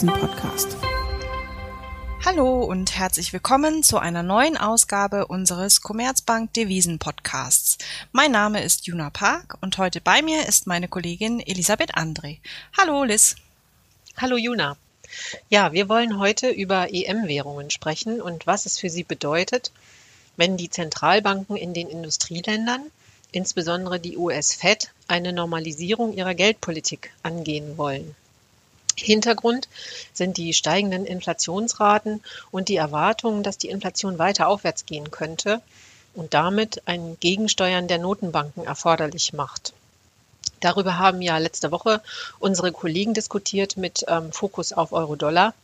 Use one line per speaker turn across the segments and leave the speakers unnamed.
Devisen-Podcast. Hallo und herzlich willkommen zu einer neuen Ausgabe unseres Commerzbank Devisen Podcasts. Mein Name ist Juna Park und heute bei mir ist meine Kollegin Elisabeth André. Hallo Liz.
Hallo Juna. Ja, wir wollen heute über EM-Währungen sprechen und was es für sie bedeutet, wenn die Zentralbanken in den Industrieländern, insbesondere die US-Fed, eine Normalisierung ihrer Geldpolitik angehen wollen. Hintergrund sind die steigenden Inflationsraten und die Erwartungen, dass die Inflation weiter aufwärts gehen könnte und damit ein Gegensteuern der Notenbanken erforderlich macht. Darüber haben ja letzte Woche unsere Kollegen diskutiert mit ähm, Fokus auf Euro-Dollar.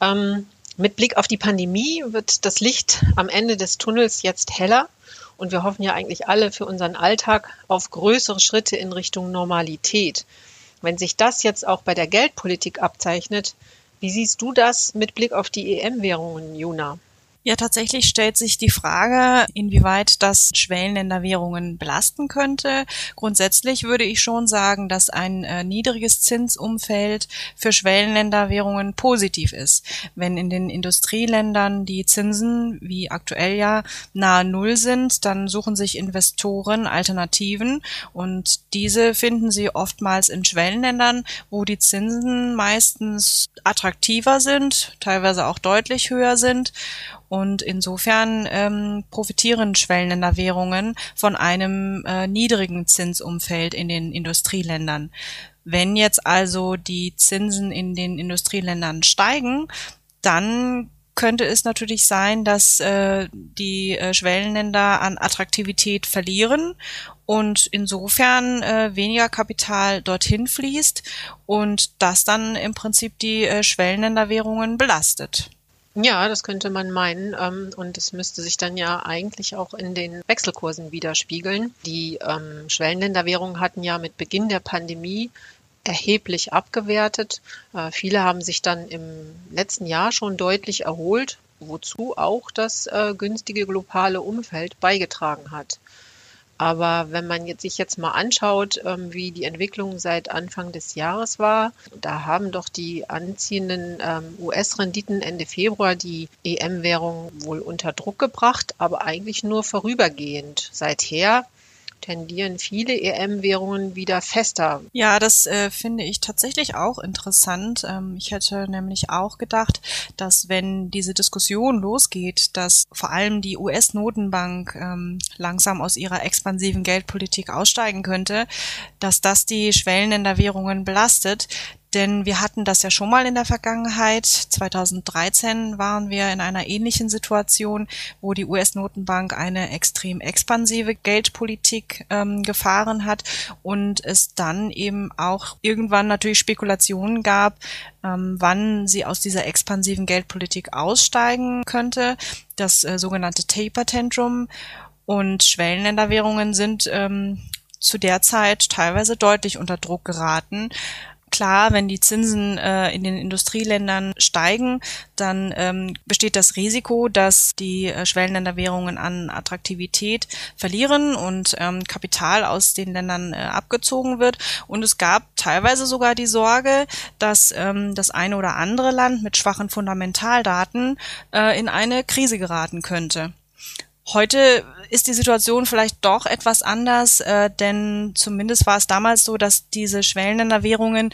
Ähm, mit Blick auf die Pandemie wird das Licht am Ende des Tunnels jetzt heller und wir hoffen ja eigentlich alle für unseren Alltag auf größere Schritte in Richtung Normalität. Wenn sich das jetzt auch bei der Geldpolitik abzeichnet, wie siehst du das mit Blick auf die EM-Währungen, Juna?
Ja, tatsächlich stellt sich die Frage, inwieweit das Schwellenländerwährungen belasten könnte. Grundsätzlich würde ich schon sagen, dass ein äh, niedriges Zinsumfeld für Schwellenländerwährungen positiv ist. Wenn in den Industrieländern die Zinsen, wie aktuell ja, nahe Null sind, dann suchen sich Investoren Alternativen und diese finden sie oftmals in Schwellenländern, wo die Zinsen meistens attraktiver sind, teilweise auch deutlich höher sind und insofern ähm, profitieren Schwellenländerwährungen von einem äh, niedrigen Zinsumfeld in den Industrieländern. Wenn jetzt also die Zinsen in den Industrieländern steigen, dann könnte es natürlich sein, dass äh, die äh, Schwellenländer an Attraktivität verlieren und insofern äh, weniger Kapital dorthin fließt und das dann im Prinzip die äh, Schwellenländerwährungen belastet.
Ja, das könnte man meinen. Ähm, und es müsste sich dann ja eigentlich auch in den Wechselkursen widerspiegeln. Die ähm, Schwellenländerwährungen hatten ja mit Beginn der Pandemie erheblich abgewertet. Äh, viele haben sich dann im letzten Jahr schon deutlich erholt, wozu auch das äh, günstige globale Umfeld beigetragen hat. Aber wenn man jetzt sich jetzt mal anschaut, ähm, wie die Entwicklung seit Anfang des Jahres war, da haben doch die anziehenden ähm, US-Renditen Ende Februar die EM-Währung wohl unter Druck gebracht, aber eigentlich nur vorübergehend. Seither tendieren viele EM-Währungen wieder fester.
Ja, das äh, finde ich tatsächlich auch interessant. Ähm, ich hätte nämlich auch gedacht, dass wenn diese Diskussion losgeht, dass vor allem die US-Notenbank ähm, langsam aus ihrer expansiven Geldpolitik aussteigen könnte, dass das die Schwellenländerwährungen belastet. Denn wir hatten das ja schon mal in der Vergangenheit. 2013 waren wir in einer ähnlichen Situation, wo die US-Notenbank eine extrem expansive Geldpolitik ähm, gefahren hat und es dann eben auch irgendwann natürlich Spekulationen gab, ähm, wann sie aus dieser expansiven Geldpolitik aussteigen könnte. Das äh, sogenannte Taper Tantrum und Schwellenländerwährungen sind ähm, zu der Zeit teilweise deutlich unter Druck geraten. Klar, wenn die Zinsen äh, in den Industrieländern steigen, dann ähm, besteht das Risiko, dass die äh, Schwellenländerwährungen an Attraktivität verlieren und ähm, Kapital aus den Ländern äh, abgezogen wird. Und es gab teilweise sogar die Sorge, dass ähm, das eine oder andere Land mit schwachen Fundamentaldaten äh, in eine Krise geraten könnte. Heute ist die Situation vielleicht doch etwas anders, äh, denn zumindest war es damals so, dass diese Schwellenländerwährungen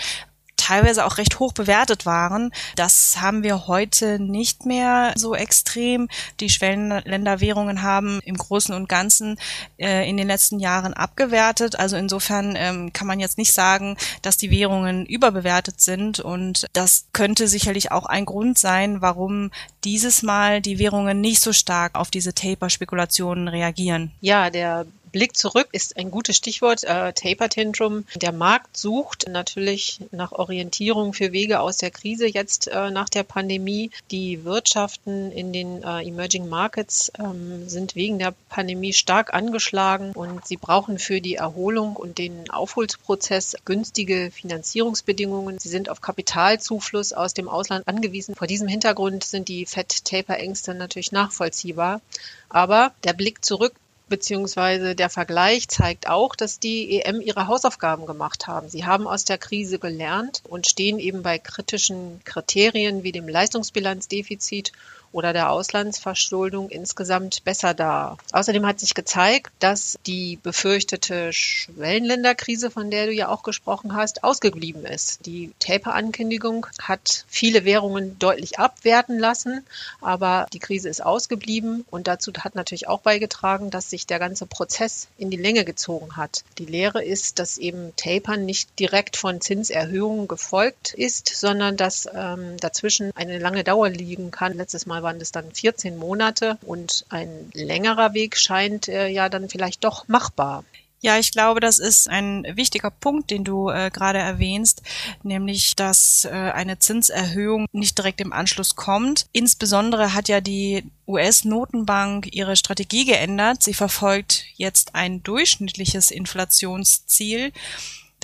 teilweise auch recht hoch bewertet waren. Das haben wir heute nicht mehr so extrem. Die Schwellenländerwährungen haben im Großen und Ganzen äh, in den letzten Jahren abgewertet. Also insofern ähm, kann man jetzt nicht sagen, dass die Währungen überbewertet sind. Und das könnte sicherlich auch ein Grund sein, warum dieses Mal die Währungen nicht so stark auf diese Taper-Spekulationen reagieren.
Ja, der Blick zurück ist ein gutes Stichwort. Äh, Taper Tantrum. Der Markt sucht natürlich nach Orientierung für Wege aus der Krise jetzt äh, nach der Pandemie. Die Wirtschaften in den äh, Emerging Markets ähm, sind wegen der Pandemie stark angeschlagen und sie brauchen für die Erholung und den Aufholprozess günstige Finanzierungsbedingungen. Sie sind auf Kapitalzufluss aus dem Ausland angewiesen. Vor diesem Hintergrund sind die Fed-Taper-Ängste natürlich nachvollziehbar. Aber der Blick zurück beziehungsweise der Vergleich zeigt auch, dass die EM ihre Hausaufgaben gemacht haben. Sie haben aus der Krise gelernt und stehen eben bei kritischen Kriterien wie dem Leistungsbilanzdefizit oder der Auslandsverschuldung insgesamt besser da. Außerdem hat sich gezeigt, dass die befürchtete Schwellenländerkrise, von der du ja auch gesprochen hast, ausgeblieben ist. Die Taper-Ankündigung hat viele Währungen deutlich abwerten lassen, aber die Krise ist ausgeblieben und dazu hat natürlich auch beigetragen, dass sich der ganze Prozess in die Länge gezogen hat. Die Lehre ist, dass eben Tapern nicht direkt von Zinserhöhungen gefolgt ist, sondern dass ähm, dazwischen eine lange Dauer liegen kann. Letztes Mal waren es dann 14 Monate und ein längerer Weg scheint äh, ja dann vielleicht doch machbar.
Ja, ich glaube, das ist ein wichtiger Punkt, den du äh, gerade erwähnst, nämlich, dass äh, eine Zinserhöhung nicht direkt im Anschluss kommt. Insbesondere hat ja die US-Notenbank ihre Strategie geändert. Sie verfolgt jetzt ein durchschnittliches Inflationsziel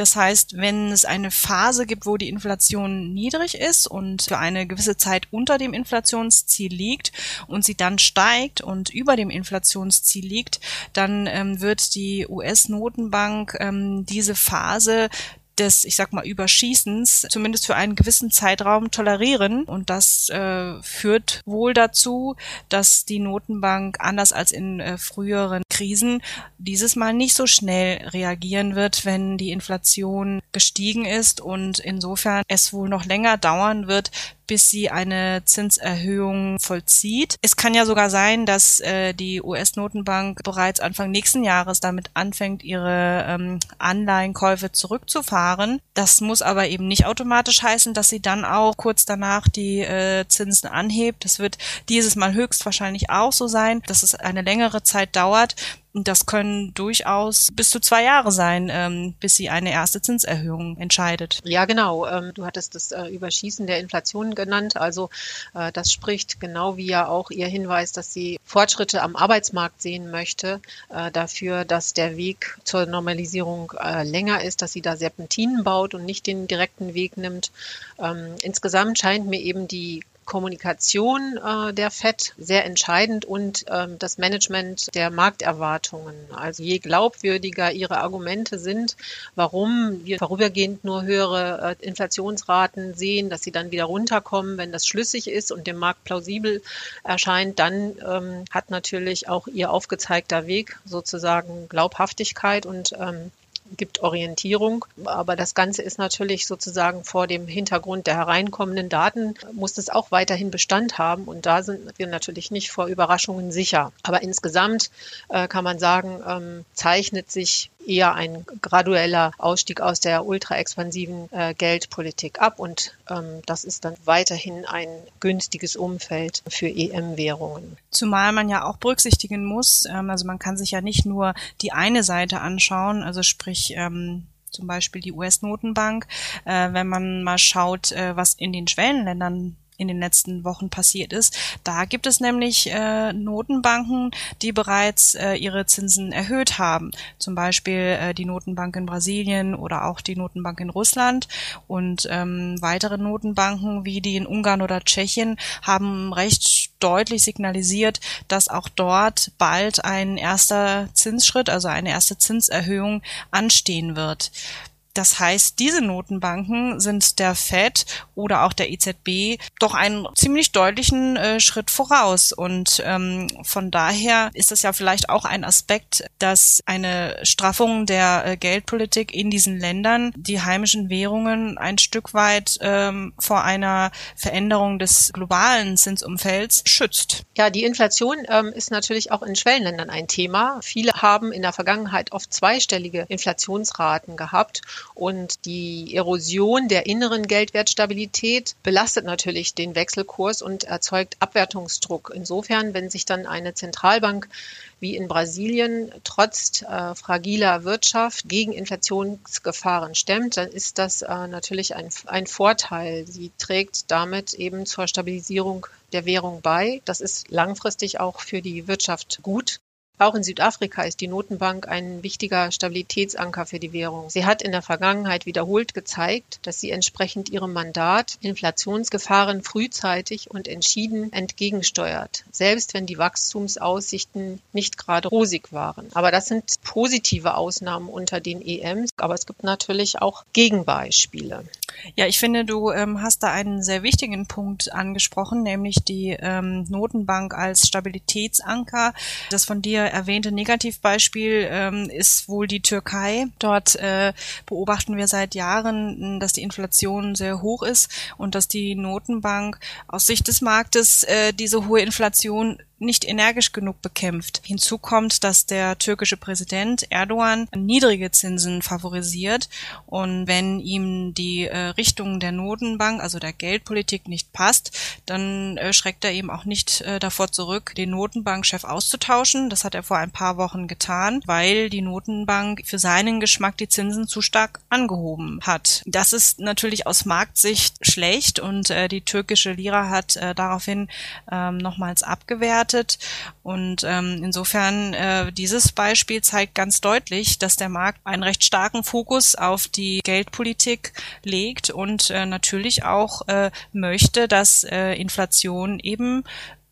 das heißt, wenn es eine Phase gibt, wo die Inflation niedrig ist und für eine gewisse Zeit unter dem Inflationsziel liegt und sie dann steigt und über dem Inflationsziel liegt, dann ähm, wird die US-Notenbank ähm, diese Phase des, ich sag mal, Überschießens zumindest für einen gewissen Zeitraum tolerieren. Und das äh, führt wohl dazu, dass die Notenbank anders als in äh, früheren Krisen dieses Mal nicht so schnell reagieren wird, wenn die Inflation gestiegen ist und insofern es wohl noch länger dauern wird, bis sie eine Zinserhöhung vollzieht. Es kann ja sogar sein, dass äh, die US-Notenbank bereits Anfang nächsten Jahres damit anfängt, ihre ähm, Anleihenkäufe zurückzufahren. Das muss aber eben nicht automatisch heißen, dass sie dann auch kurz danach die äh, Zinsen anhebt. Das wird dieses Mal höchstwahrscheinlich auch so sein, dass es eine längere Zeit dauert. Das können durchaus bis zu zwei Jahre sein, ähm, bis sie eine erste Zinserhöhung entscheidet.
Ja, genau. Ähm, du hattest das äh, Überschießen der Inflation genannt. Also äh, das spricht genau wie ja auch ihr Hinweis, dass sie Fortschritte am Arbeitsmarkt sehen möchte, äh, dafür, dass der Weg zur Normalisierung länger ist, dass sie da Serpentinen baut und nicht den direkten Weg nimmt. Ähm, insgesamt scheint mir eben die Kommunikation äh, der FED sehr entscheidend und ähm, das Management der Markterwartungen. Also je glaubwürdiger ihre Argumente sind, warum wir vorübergehend nur höhere äh, Inflationsraten sehen, dass sie dann wieder runterkommen, wenn das schlüssig ist und dem Markt plausibel erscheint, dann ähm, hat natürlich auch ihr aufgezeigter Weg sozusagen Glaubhaftigkeit und ähm, gibt Orientierung. Aber das Ganze ist natürlich sozusagen vor dem Hintergrund der hereinkommenden Daten, muss es auch weiterhin Bestand haben. Und da sind wir natürlich nicht vor Überraschungen sicher. Aber insgesamt äh, kann man sagen, ähm, zeichnet sich eher ein gradueller Ausstieg aus der ultra-expansiven äh, Geldpolitik ab. Und ähm, das ist dann weiterhin ein günstiges Umfeld für EM-Währungen.
Zumal man ja auch berücksichtigen muss, ähm, also man kann sich ja nicht nur die eine Seite anschauen, also sprich ähm, zum Beispiel die US-Notenbank, äh, wenn man mal schaut, äh, was in den Schwellenländern in den letzten Wochen passiert ist. Da gibt es nämlich äh, Notenbanken, die bereits äh, ihre Zinsen erhöht haben. Zum Beispiel äh, die Notenbank in Brasilien oder auch die Notenbank in Russland. Und ähm, weitere Notenbanken wie die in Ungarn oder Tschechien haben recht deutlich signalisiert, dass auch dort bald ein erster Zinsschritt, also eine erste Zinserhöhung anstehen wird. Das heißt, diese Notenbanken sind der Fed oder auch der EZB doch einen ziemlich deutlichen äh, Schritt voraus. Und ähm, von daher ist es ja vielleicht auch ein Aspekt, dass eine Straffung der äh, Geldpolitik in diesen Ländern die heimischen Währungen ein Stück weit ähm, vor einer Veränderung des globalen Zinsumfelds schützt.
Ja, die Inflation ähm, ist natürlich auch in Schwellenländern ein Thema. Viele haben in der Vergangenheit oft zweistellige Inflationsraten gehabt. Und die Erosion der inneren Geldwertstabilität belastet natürlich den Wechselkurs und erzeugt Abwertungsdruck. Insofern, wenn sich dann eine Zentralbank wie in Brasilien trotz äh, fragiler Wirtschaft gegen Inflationsgefahren stemmt, dann ist das äh, natürlich ein, ein Vorteil. Sie trägt damit eben zur Stabilisierung der Währung bei. Das ist langfristig auch für die Wirtschaft gut. Auch in Südafrika ist die Notenbank ein wichtiger Stabilitätsanker für die Währung. Sie hat in der Vergangenheit wiederholt gezeigt, dass sie entsprechend ihrem Mandat Inflationsgefahren frühzeitig und entschieden entgegensteuert, selbst wenn die Wachstumsaussichten nicht gerade rosig waren. Aber das sind positive Ausnahmen unter den EMs, aber es gibt natürlich auch Gegenbeispiele.
Ja, ich finde, du ähm, hast da einen sehr wichtigen Punkt angesprochen, nämlich die ähm, Notenbank als Stabilitätsanker. Das von dir erwähnte Negativbeispiel ähm, ist wohl die Türkei. Dort äh, beobachten wir seit Jahren, dass die Inflation sehr hoch ist und dass die Notenbank aus Sicht des Marktes äh, diese hohe Inflation nicht energisch genug bekämpft. Hinzu kommt, dass der türkische Präsident Erdogan niedrige Zinsen favorisiert und wenn ihm die äh, Richtung der Notenbank, also der Geldpolitik nicht passt, dann äh, schreckt er eben auch nicht äh, davor zurück, den Notenbankchef auszutauschen. Das hat er vor ein paar Wochen getan, weil die Notenbank für seinen Geschmack die Zinsen zu stark angehoben hat. Das ist natürlich aus Marktsicht schlecht und äh, die türkische Lira hat äh, daraufhin ähm, nochmals abgewehrt bewertet. Und ähm, insofern äh, dieses Beispiel zeigt ganz deutlich, dass der Markt einen recht starken Fokus auf die Geldpolitik legt und äh, natürlich auch äh, möchte, dass äh, Inflation eben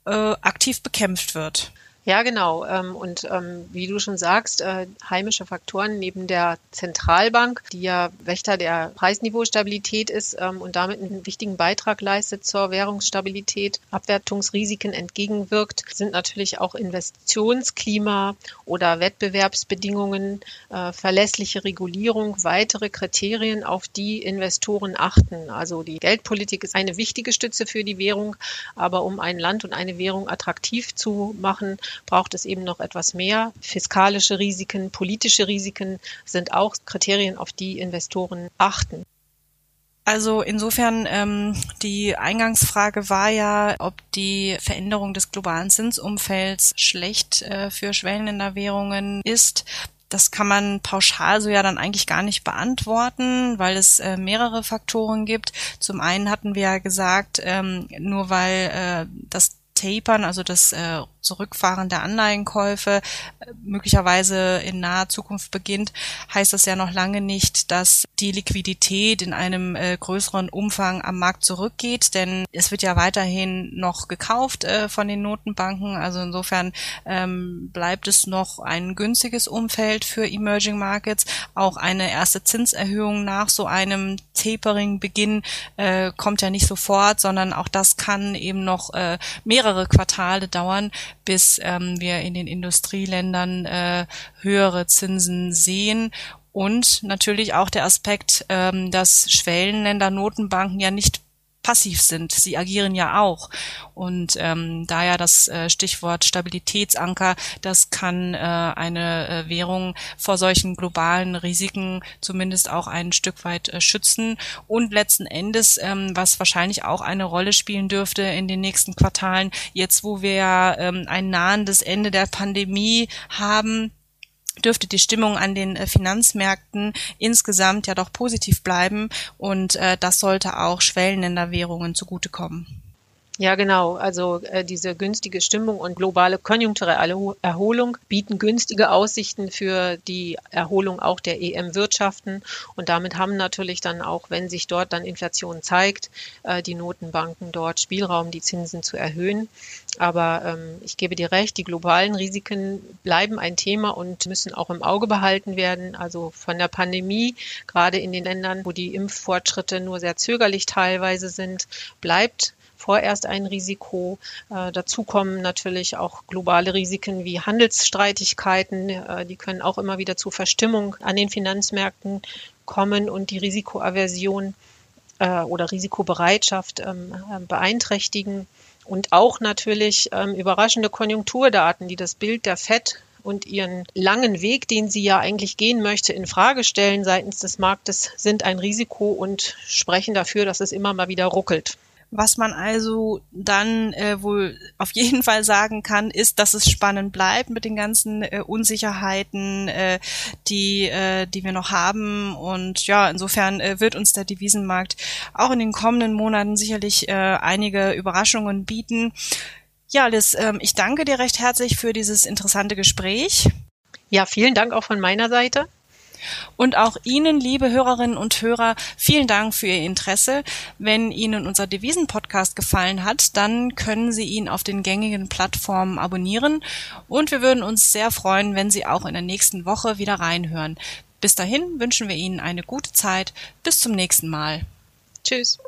äh, aktiv bekämpft wird.
Ja, genau. Ähm, und ähm, wie du schon sagst, äh, heimische Faktoren neben der Zentralbank, die ja Wächter der Preisniveaustabilität ist ähm, und damit einen wichtigen Beitrag leistet zur Währungsstabilität, Abwertungsrisiken entgegenwirkt, sind natürlich auch Investitionsklima oder Wettbewerbsbedingungen, äh, verlässliche Regulierung, weitere Kriterien, auf die Investoren achten. Also die Geldpolitik ist eine wichtige Stütze für die Währung, aber um ein Land und eine Währung attraktiv zu machen, braucht es eben noch etwas mehr. Fiskalische Risiken, politische Risiken sind auch Kriterien, auf die Investoren achten.
Also insofern, ähm, die Eingangsfrage war ja, ob die Veränderung des globalen Zinsumfelds schlecht äh, für Schwellenländerwährungen ist. Das kann man pauschal so ja dann eigentlich gar nicht beantworten, weil es äh, mehrere Faktoren gibt. Zum einen hatten wir ja gesagt, ähm, nur weil äh, das Tapern, also das äh, Zurückfahren der Anleihenkäufe äh, möglicherweise in naher Zukunft beginnt, heißt das ja noch lange nicht, dass die Liquidität in einem äh, größeren Umfang am Markt zurückgeht, denn es wird ja weiterhin noch gekauft äh, von den Notenbanken. Also insofern ähm, bleibt es noch ein günstiges Umfeld für Emerging Markets. Auch eine erste Zinserhöhung nach so einem Tapering-Beginn äh, kommt ja nicht sofort, sondern auch das kann eben noch äh, mehrere Quartale dauern, bis ähm, wir in den Industrieländern äh, höhere Zinsen sehen. Und natürlich auch der Aspekt, ähm, dass Schwellenländer Notenbanken ja nicht passiv sind. Sie agieren ja auch. Und ähm, daher das äh, Stichwort Stabilitätsanker, das kann äh, eine äh, Währung vor solchen globalen Risiken zumindest auch ein Stück weit äh, schützen. Und letzten Endes, ähm, was wahrscheinlich auch eine Rolle spielen dürfte in den nächsten Quartalen, jetzt wo wir ähm, ein nahendes Ende der Pandemie haben, dürfte die Stimmung an den äh, Finanzmärkten insgesamt ja doch positiv bleiben und äh, das sollte auch Schwellenländerwährungen zugutekommen.
Ja, genau. Also äh, diese günstige Stimmung und globale konjunkturelle Erholung bieten günstige Aussichten für die Erholung auch der EM-Wirtschaften. Und damit haben natürlich dann auch, wenn sich dort dann Inflation zeigt, äh, die Notenbanken dort Spielraum, die Zinsen zu erhöhen. Aber ähm, ich gebe dir recht, die globalen Risiken bleiben ein Thema und müssen auch im Auge behalten werden. Also von der Pandemie, gerade in den Ländern, wo die Impffortschritte nur sehr zögerlich teilweise sind, bleibt vorerst ein Risiko. Äh, dazu kommen natürlich auch globale Risiken wie Handelsstreitigkeiten. Äh, die können auch immer wieder zu Verstimmung an den Finanzmärkten kommen und die Risikoaversion äh, oder Risikobereitschaft ähm, äh, beeinträchtigen. Und auch natürlich ähm, überraschende Konjunkturdaten, die das Bild der FED und ihren langen Weg, den sie ja eigentlich gehen möchte, in Frage stellen seitens des Marktes, sind ein Risiko und sprechen dafür, dass es immer mal wieder ruckelt.
Was man also dann äh, wohl auf jeden Fall sagen kann, ist, dass es spannend bleibt mit den ganzen äh, Unsicherheiten, äh, die, äh, die wir noch haben. Und ja, insofern äh, wird uns der Devisenmarkt auch in den kommenden Monaten sicherlich äh, einige Überraschungen bieten. Ja, Liz, ähm, ich danke dir recht herzlich für dieses interessante Gespräch.
Ja, vielen Dank auch von meiner Seite.
Und auch Ihnen, liebe Hörerinnen und Hörer, vielen Dank für Ihr Interesse. Wenn Ihnen unser Devisen-Podcast gefallen hat, dann können Sie ihn auf den gängigen Plattformen abonnieren. Und wir würden uns sehr freuen, wenn Sie auch in der nächsten Woche wieder reinhören. Bis dahin wünschen wir Ihnen eine gute Zeit. Bis zum nächsten Mal.
Tschüss.